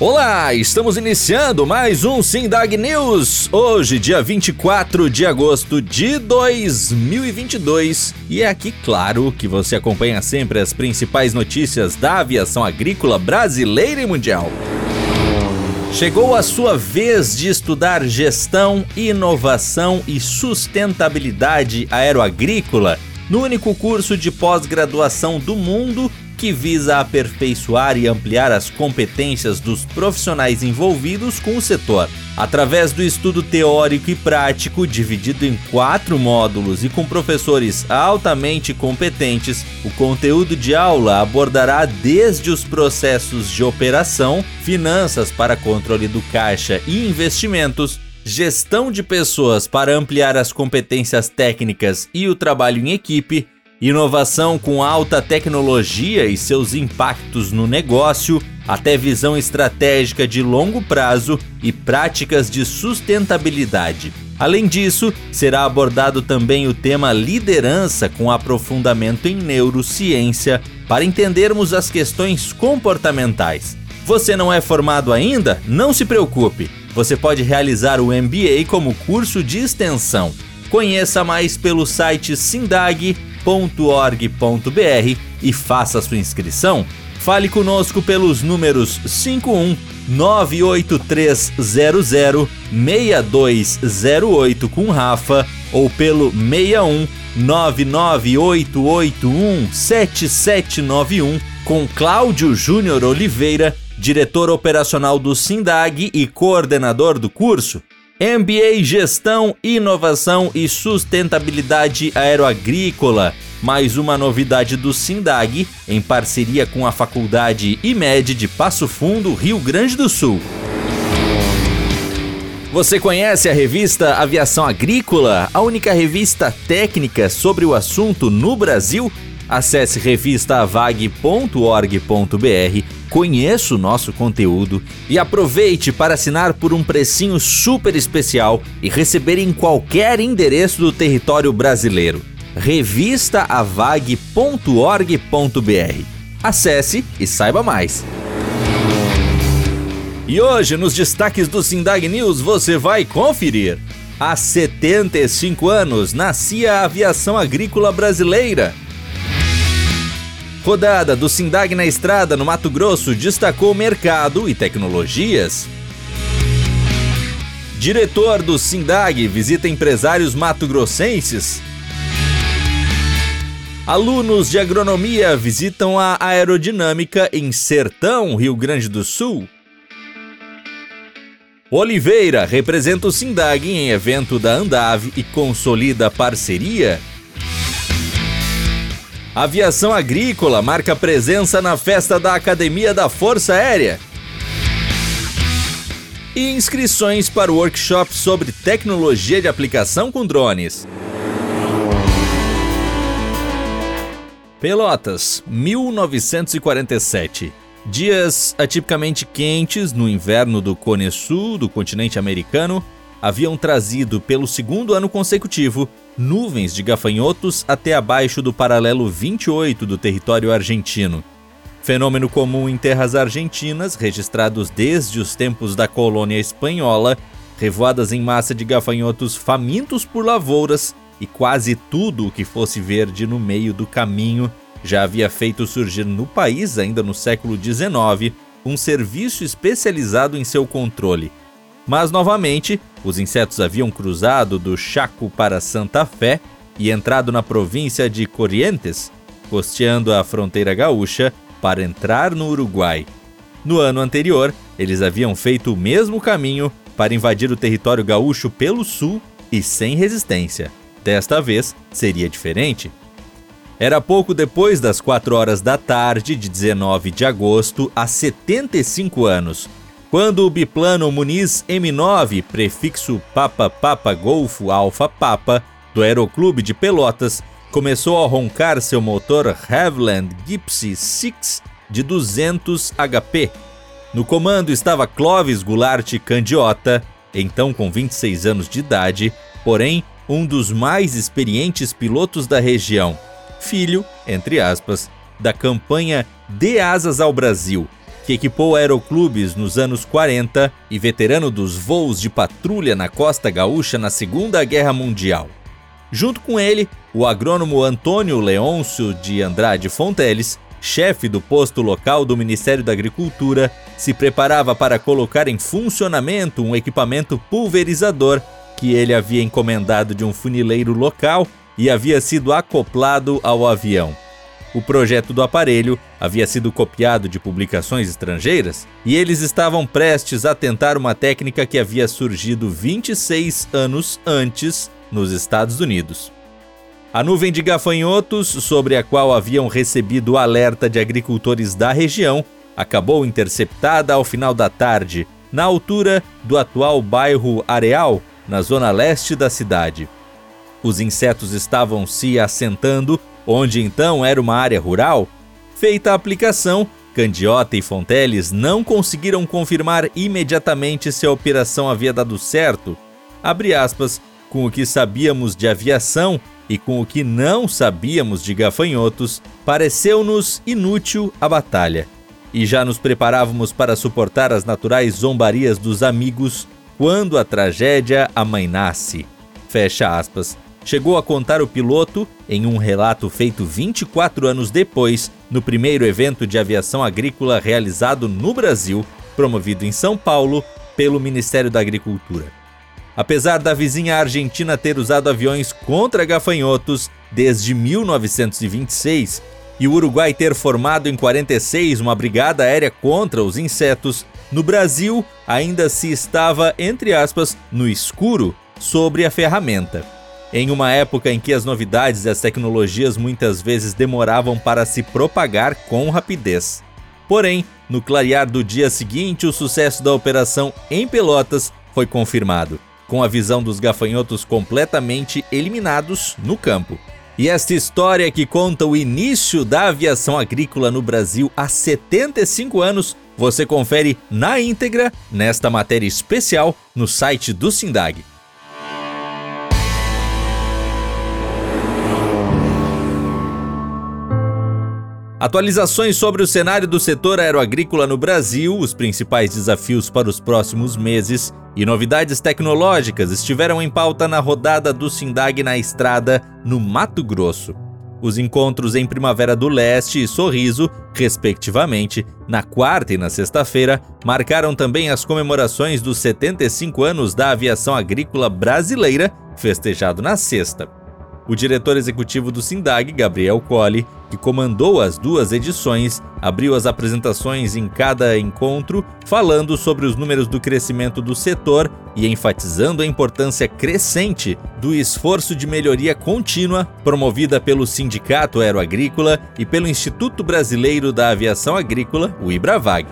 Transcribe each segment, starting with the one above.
Olá, estamos iniciando mais um Sindag News. Hoje, dia 24 de agosto de 2022. E é aqui, claro, que você acompanha sempre as principais notícias da aviação agrícola brasileira e mundial. Chegou a sua vez de estudar gestão, inovação e sustentabilidade aeroagrícola no único curso de pós-graduação do mundo que visa aperfeiçoar e ampliar as competências dos profissionais envolvidos com o setor. Através do estudo teórico e prático, dividido em quatro módulos e com professores altamente competentes, o conteúdo de aula abordará desde os processos de operação, finanças para controle do caixa e investimentos, gestão de pessoas para ampliar as competências técnicas e o trabalho em equipe Inovação com alta tecnologia e seus impactos no negócio, até visão estratégica de longo prazo e práticas de sustentabilidade. Além disso, será abordado também o tema liderança com aprofundamento em neurociência para entendermos as questões comportamentais. Você não é formado ainda? Não se preocupe. Você pode realizar o MBA como curso de extensão. Conheça mais pelo site Sindag www.ufsc.org.br e faça sua inscrição. Fale conosco pelos números 51 98300 6208 com Rafa ou pelo 61 99881 7791 com Cláudio Júnior Oliveira, diretor operacional do Sindag e coordenador do curso. MBA Gestão, Inovação e Sustentabilidade Aeroagrícola. Mais uma novidade do Sindag, em parceria com a Faculdade IMED de Passo Fundo, Rio Grande do Sul. Você conhece a revista Aviação Agrícola, a única revista técnica sobre o assunto no Brasil? Acesse revistavag.org.br, conheça o nosso conteúdo e aproveite para assinar por um precinho super especial e receber em qualquer endereço do território brasileiro. revistaavag.org.br. Acesse e saiba mais. E hoje, nos destaques do Sindag News, você vai conferir. Há 75 anos nascia a aviação agrícola brasileira. Rodada do Sindag na Estrada, no Mato Grosso, destacou mercado e tecnologias. Diretor do Sindag visita empresários mato-grossenses. Alunos de agronomia visitam a aerodinâmica em Sertão, Rio Grande do Sul. Oliveira representa o Sindag em evento da Andave e consolida parceria. Aviação Agrícola marca presença na festa da Academia da Força Aérea. E inscrições para o workshop sobre tecnologia de aplicação com drones. Pelotas, 1947. Dias atipicamente quentes no inverno do Cone Sul do continente americano haviam trazido pelo segundo ano consecutivo nuvens de gafanhotos até abaixo do paralelo 28 do território argentino. Fenômeno comum em terras argentinas, registrados desde os tempos da colônia espanhola, revoadas em massa de gafanhotos famintos por lavouras e quase tudo o que fosse verde no meio do caminho já havia feito surgir no país, ainda no século XIX, um serviço especializado em seu controle. Mas novamente, os insetos haviam cruzado do Chaco para Santa Fé e entrado na província de Corrientes, costeando a fronteira gaúcha para entrar no Uruguai. No ano anterior, eles haviam feito o mesmo caminho para invadir o território gaúcho pelo sul e sem resistência. Desta vez seria diferente. Era pouco depois das 4 horas da tarde de 19 de agosto, há 75 anos, quando o biplano Muniz M9, prefixo Papa Papa Golfo Alfa Papa, do Aeroclube de Pelotas, começou a roncar seu motor Havilland Gipsy 6 de 200 HP. No comando estava Clovis Goulart Candiota, então com 26 anos de idade, porém um dos mais experientes pilotos da região, filho, entre aspas, da campanha De Asas ao Brasil, que equipou aeroclubes nos anos 40 e veterano dos voos de patrulha na costa gaúcha na Segunda Guerra Mundial. Junto com ele, o agrônomo Antônio Leôncio de Andrade Fonteles, chefe do posto local do Ministério da Agricultura, se preparava para colocar em funcionamento um equipamento pulverizador que ele havia encomendado de um funileiro local e havia sido acoplado ao avião. O projeto do aparelho havia sido copiado de publicações estrangeiras e eles estavam prestes a tentar uma técnica que havia surgido 26 anos antes nos Estados Unidos. A nuvem de gafanhotos, sobre a qual haviam recebido alerta de agricultores da região, acabou interceptada ao final da tarde, na altura do atual bairro Areal, na zona leste da cidade. Os insetos estavam se assentando, onde então era uma área rural. Feita a aplicação, Candiota e Fonteles não conseguiram confirmar imediatamente se a operação havia dado certo. Aspas, com o que sabíamos de aviação e com o que não sabíamos de gafanhotos, pareceu-nos inútil a batalha. E já nos preparávamos para suportar as naturais zombarias dos amigos quando a tragédia amainasse. Fecha aspas. Chegou a contar o piloto em um relato feito 24 anos depois, no primeiro evento de aviação agrícola realizado no Brasil, promovido em São Paulo pelo Ministério da Agricultura. Apesar da vizinha Argentina ter usado aviões contra gafanhotos desde 1926 e o Uruguai ter formado em 46 uma brigada aérea contra os insetos, no Brasil ainda se estava, entre aspas, no escuro sobre a ferramenta. Em uma época em que as novidades e as tecnologias muitas vezes demoravam para se propagar com rapidez. Porém, no clarear do dia seguinte, o sucesso da operação em Pelotas foi confirmado com a visão dos gafanhotos completamente eliminados no campo. E esta história que conta o início da aviação agrícola no Brasil há 75 anos, você confere na íntegra nesta matéria especial no site do Sindag. Atualizações sobre o cenário do setor aeroagrícola no Brasil, os principais desafios para os próximos meses e novidades tecnológicas estiveram em pauta na rodada do Sindag na estrada, no Mato Grosso. Os encontros em Primavera do Leste e Sorriso, respectivamente, na quarta e na sexta-feira, marcaram também as comemorações dos 75 anos da aviação agrícola brasileira, festejado na sexta. O diretor executivo do Sindag, Gabriel Colli, que comandou as duas edições, abriu as apresentações em cada encontro, falando sobre os números do crescimento do setor e enfatizando a importância crescente do esforço de melhoria contínua promovida pelo Sindicato Aeroagrícola e pelo Instituto Brasileiro da Aviação Agrícola, o IBRAVAG.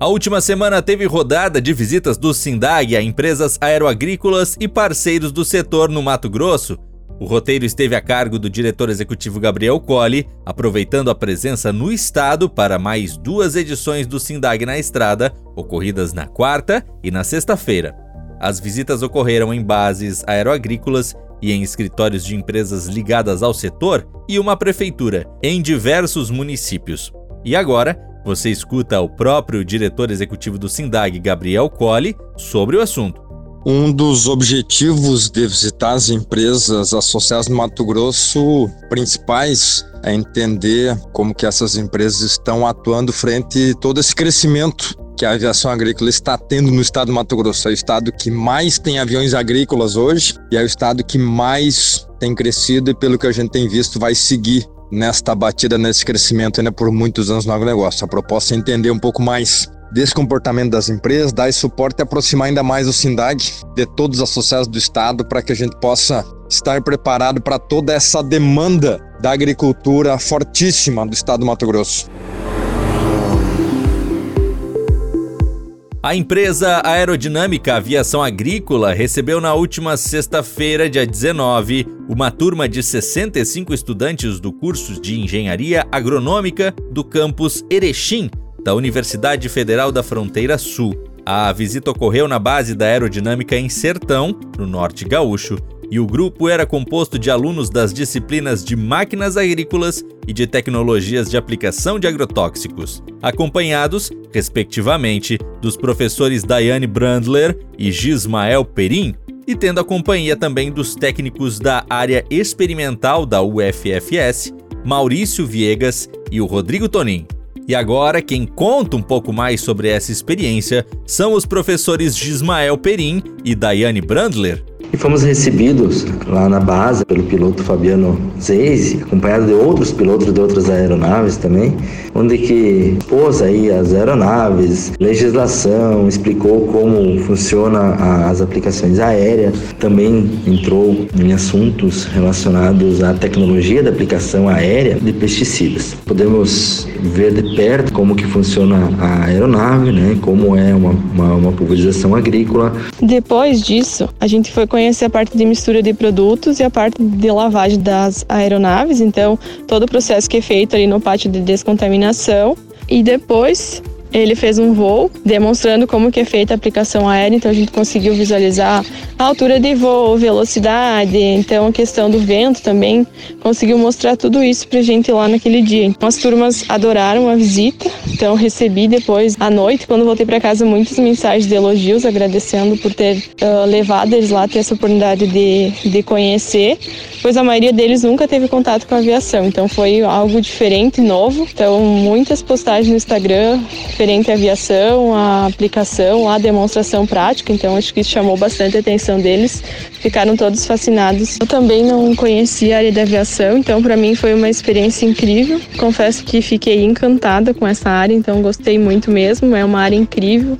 A última semana teve rodada de visitas do Sindag a empresas aeroagrícolas e parceiros do setor no Mato Grosso. O roteiro esteve a cargo do diretor executivo Gabriel Colli, aproveitando a presença no estado para mais duas edições do Sindag na Estrada, ocorridas na quarta e na sexta-feira. As visitas ocorreram em bases aeroagrícolas e em escritórios de empresas ligadas ao setor e uma prefeitura, em diversos municípios. E agora, você escuta o próprio diretor executivo do Sindag, Gabriel Colli, sobre o assunto. Um dos objetivos de visitar as empresas associadas no Mato Grosso principais é entender como que essas empresas estão atuando frente a todo esse crescimento que a aviação agrícola está tendo no estado do Mato Grosso. É o estado que mais tem aviões agrícolas hoje e é o estado que mais tem crescido e pelo que a gente tem visto vai seguir nesta batida, nesse crescimento ainda por muitos anos no agronegócio. A proposta é entender um pouco mais desse comportamento das empresas, dar suporte e aproximar ainda mais o SINDAG de todos os associados do Estado para que a gente possa estar preparado para toda essa demanda da agricultura fortíssima do Estado do Mato Grosso. A empresa Aerodinâmica Aviação Agrícola recebeu na última sexta-feira, dia 19, uma turma de 65 estudantes do curso de Engenharia Agronômica do campus Erechim, da Universidade Federal da Fronteira Sul. A visita ocorreu na base da Aerodinâmica em Sertão, no norte gaúcho, e o grupo era composto de alunos das disciplinas de máquinas agrícolas e de tecnologias de aplicação de agrotóxicos, acompanhados, respectivamente, dos professores Daiane Brandler e Gismael Perim, e tendo a companhia também dos técnicos da área experimental da UFFS, Maurício Viegas e o Rodrigo Tonin. E agora, quem conta um pouco mais sobre essa experiência são os professores Gismael Perim e Daiane Brandler, e fomos recebidos lá na base pelo piloto Fabiano Zeise, acompanhado de outros pilotos de outras aeronaves também, onde que pôs aí as aeronaves, legislação, explicou como funciona as aplicações aéreas, também entrou em assuntos relacionados à tecnologia da aplicação aérea de pesticidas. Podemos ver de perto como que funciona a aeronave, né, como é uma, uma, uma pulverização agrícola. Depois disso, a gente foi conhecer conhecer a parte de mistura de produtos e a parte de lavagem das aeronaves, então todo o processo que é feito ali no pátio de descontaminação. E depois ele fez um voo demonstrando como que é feita a aplicação aérea, então a gente conseguiu visualizar a altura de voo, velocidade, então a questão do vento também conseguiu mostrar tudo isso pra gente lá naquele dia. As turmas adoraram a visita, então recebi depois à noite, quando voltei para casa, muitas mensagens de elogios, agradecendo por ter uh, levado eles lá, ter essa oportunidade de, de conhecer, pois a maioria deles nunca teve contato com a aviação, então foi algo diferente, novo. Então muitas postagens no Instagram referente à aviação, a aplicação, a demonstração prática, então acho que isso chamou bastante a atenção deles, ficaram todos fascinados. Eu também não conhecia a área da aviação, então para mim foi uma experiência incrível. Confesso que fiquei encantada com essa área, então gostei muito mesmo, é uma área incrível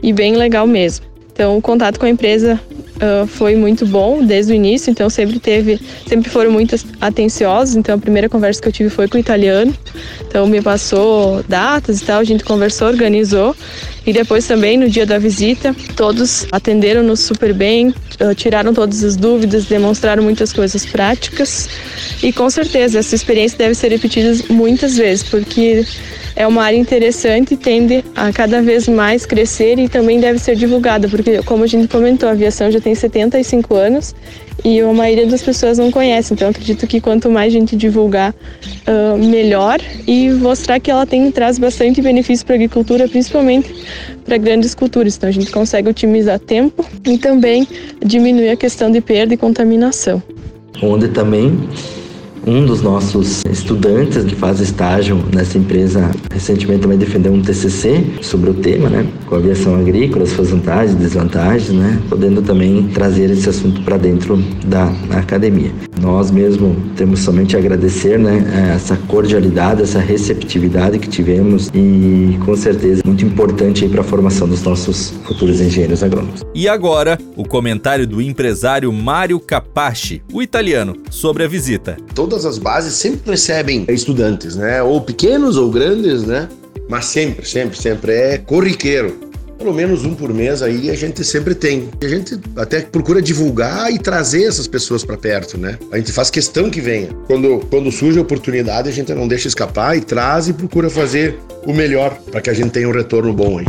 e bem legal mesmo. Então, o contato com a empresa uh, foi muito bom desde o início, então sempre teve, sempre foram muito atenciosos. Então, a primeira conversa que eu tive foi com o italiano. Então, me passou datas e tal, a gente conversou, organizou. E depois também, no dia da visita, todos atenderam-nos super bem, uh, tiraram todas as dúvidas, demonstraram muitas coisas práticas. E com certeza, essa experiência deve ser repetida muitas vezes, porque é uma área interessante e tende a cada vez mais crescer e também deve ser divulgada, porque, como a gente comentou, a aviação já tem 75 anos e a maioria das pessoas não conhece. Então, acredito que quanto mais gente divulgar, uh, melhor e mostrar que ela tem traz bastante benefício para a agricultura, principalmente para grandes culturas. Então, a gente consegue otimizar tempo e também diminuir a questão de perda e contaminação. Onde também um dos nossos estudantes que faz estágio nessa empresa recentemente também defendeu um TCC sobre o tema, né, com a aviação agrícola, as suas vantagens e desvantagens, né, podendo também trazer esse assunto para dentro da academia. Nós mesmo temos somente a agradecer, né, essa cordialidade, essa receptividade que tivemos e com certeza muito importante para a formação dos nossos futuros engenheiros agrônomos. E agora, o comentário do empresário Mário Capaci, o italiano, sobre a visita. Toda todas as bases sempre recebem estudantes, né? Ou pequenos ou grandes, né? Mas sempre, sempre, sempre é corriqueiro. Pelo menos um por mês aí a gente sempre tem. A gente até procura divulgar e trazer essas pessoas para perto, né? A gente faz questão que venha. Quando, quando surge a oportunidade, a gente não deixa escapar e traz e procura fazer o melhor para que a gente tenha um retorno bom aí.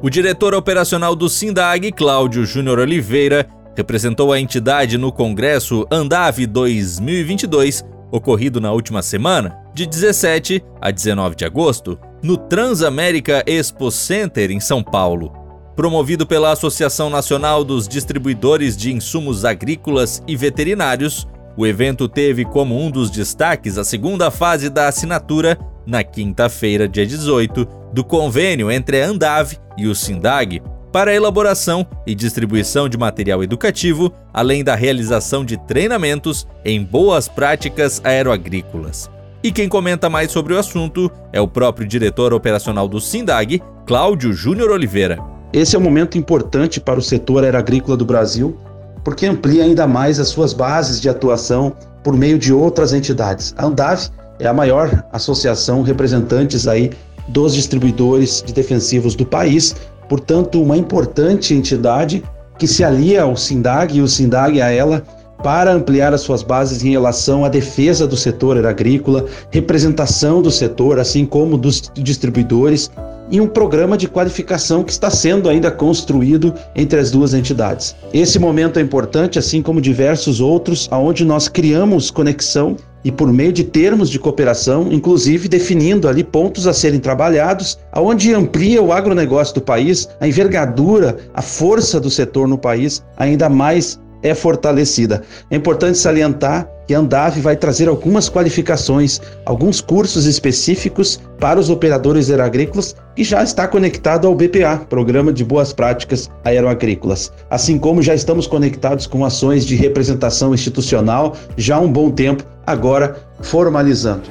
O diretor operacional do Sindag, Cláudio Júnior Oliveira, representou a entidade no Congresso Andave 2022, ocorrido na última semana, de 17 a 19 de agosto, no Transamérica Expo Center em São Paulo. Promovido pela Associação Nacional dos Distribuidores de Insumos Agrícolas e Veterinários, o evento teve como um dos destaques a segunda fase da assinatura, na quinta-feira, dia 18, do convênio entre a Andave e o Sindag, para a elaboração e distribuição de material educativo, além da realização de treinamentos em boas práticas aeroagrícolas. E quem comenta mais sobre o assunto é o próprio diretor operacional do SINDAG, Cláudio Júnior Oliveira. Esse é um momento importante para o setor aeroagrícola do Brasil, porque amplia ainda mais as suas bases de atuação por meio de outras entidades. A Andav é a maior associação representantes aí dos distribuidores de defensivos do país, portanto, uma importante entidade que se alia ao SINDAG e o SINDAG a ela para ampliar as suas bases em relação à defesa do setor agrícola, representação do setor, assim como dos distribuidores e um programa de qualificação que está sendo ainda construído entre as duas entidades. Esse momento é importante, assim como diversos outros, aonde nós criamos conexão e por meio de termos de cooperação, inclusive definindo ali pontos a serem trabalhados, aonde amplia o agronegócio do país, a envergadura, a força do setor no país ainda mais é fortalecida. É importante salientar que a Andave vai trazer algumas qualificações, alguns cursos específicos para os operadores aeroagrícolas que já está conectado ao BPA, Programa de Boas Práticas Aeroagrícolas. Assim como já estamos conectados com ações de representação institucional já há um bom tempo, agora formalizando.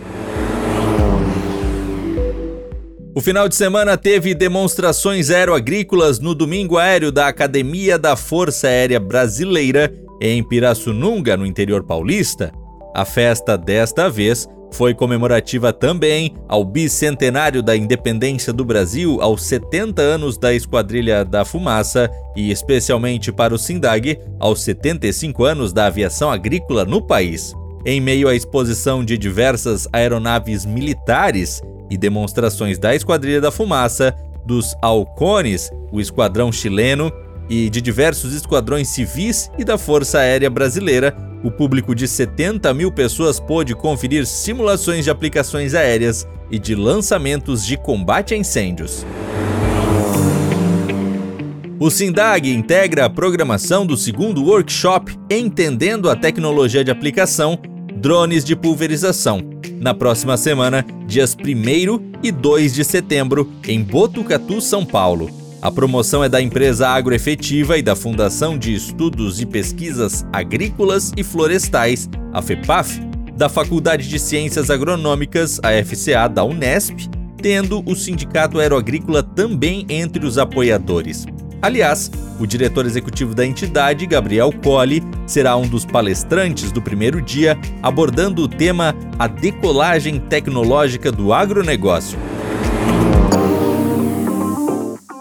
O final de semana teve demonstrações aeroagrícolas no domingo aéreo da Academia da Força Aérea Brasileira em Pirassununga, no interior paulista. A festa desta vez foi comemorativa também ao bicentenário da independência do Brasil, aos 70 anos da Esquadrilha da Fumaça e, especialmente para o SINDAG, aos 75 anos da aviação agrícola no país. Em meio à exposição de diversas aeronaves militares e demonstrações da Esquadrilha da Fumaça, dos Alcones, o esquadrão chileno, e de diversos esquadrões civis e da Força Aérea Brasileira, o público de 70 mil pessoas pôde conferir simulações de aplicações aéreas e de lançamentos de combate a incêndios. O SINDAG integra a programação do segundo workshop Entendendo a Tecnologia de Aplicação Drones de Pulverização, na próxima semana, dias 1 e 2 de setembro, em Botucatu, São Paulo. A promoção é da empresa Agroefetiva e da Fundação de Estudos e Pesquisas Agrícolas e Florestais, a FEPAF, da Faculdade de Ciências Agronômicas, a FCA da Unesp, tendo o Sindicato Aeroagrícola também entre os apoiadores. Aliás, o diretor executivo da entidade, Gabriel Colli, será um dos palestrantes do primeiro dia, abordando o tema A Decolagem Tecnológica do Agronegócio.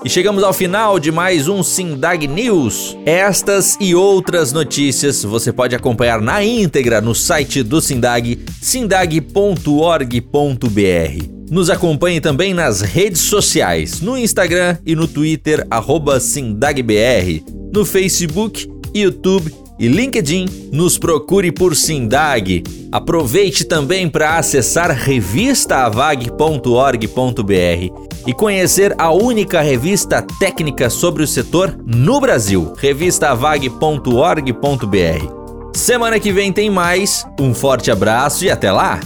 E chegamos ao final de mais um Sindag News. Estas e outras notícias você pode acompanhar na íntegra no site do Sindag, sindag.org.br. Nos acompanhe também nas redes sociais, no Instagram e no Twitter, SindagBR, no Facebook, YouTube e LinkedIn, nos procure por Sindag. Aproveite também para acessar revistaavag.org.br e conhecer a única revista técnica sobre o setor no Brasil, revistaavag.org.br. Semana que vem tem mais, um forte abraço e até lá!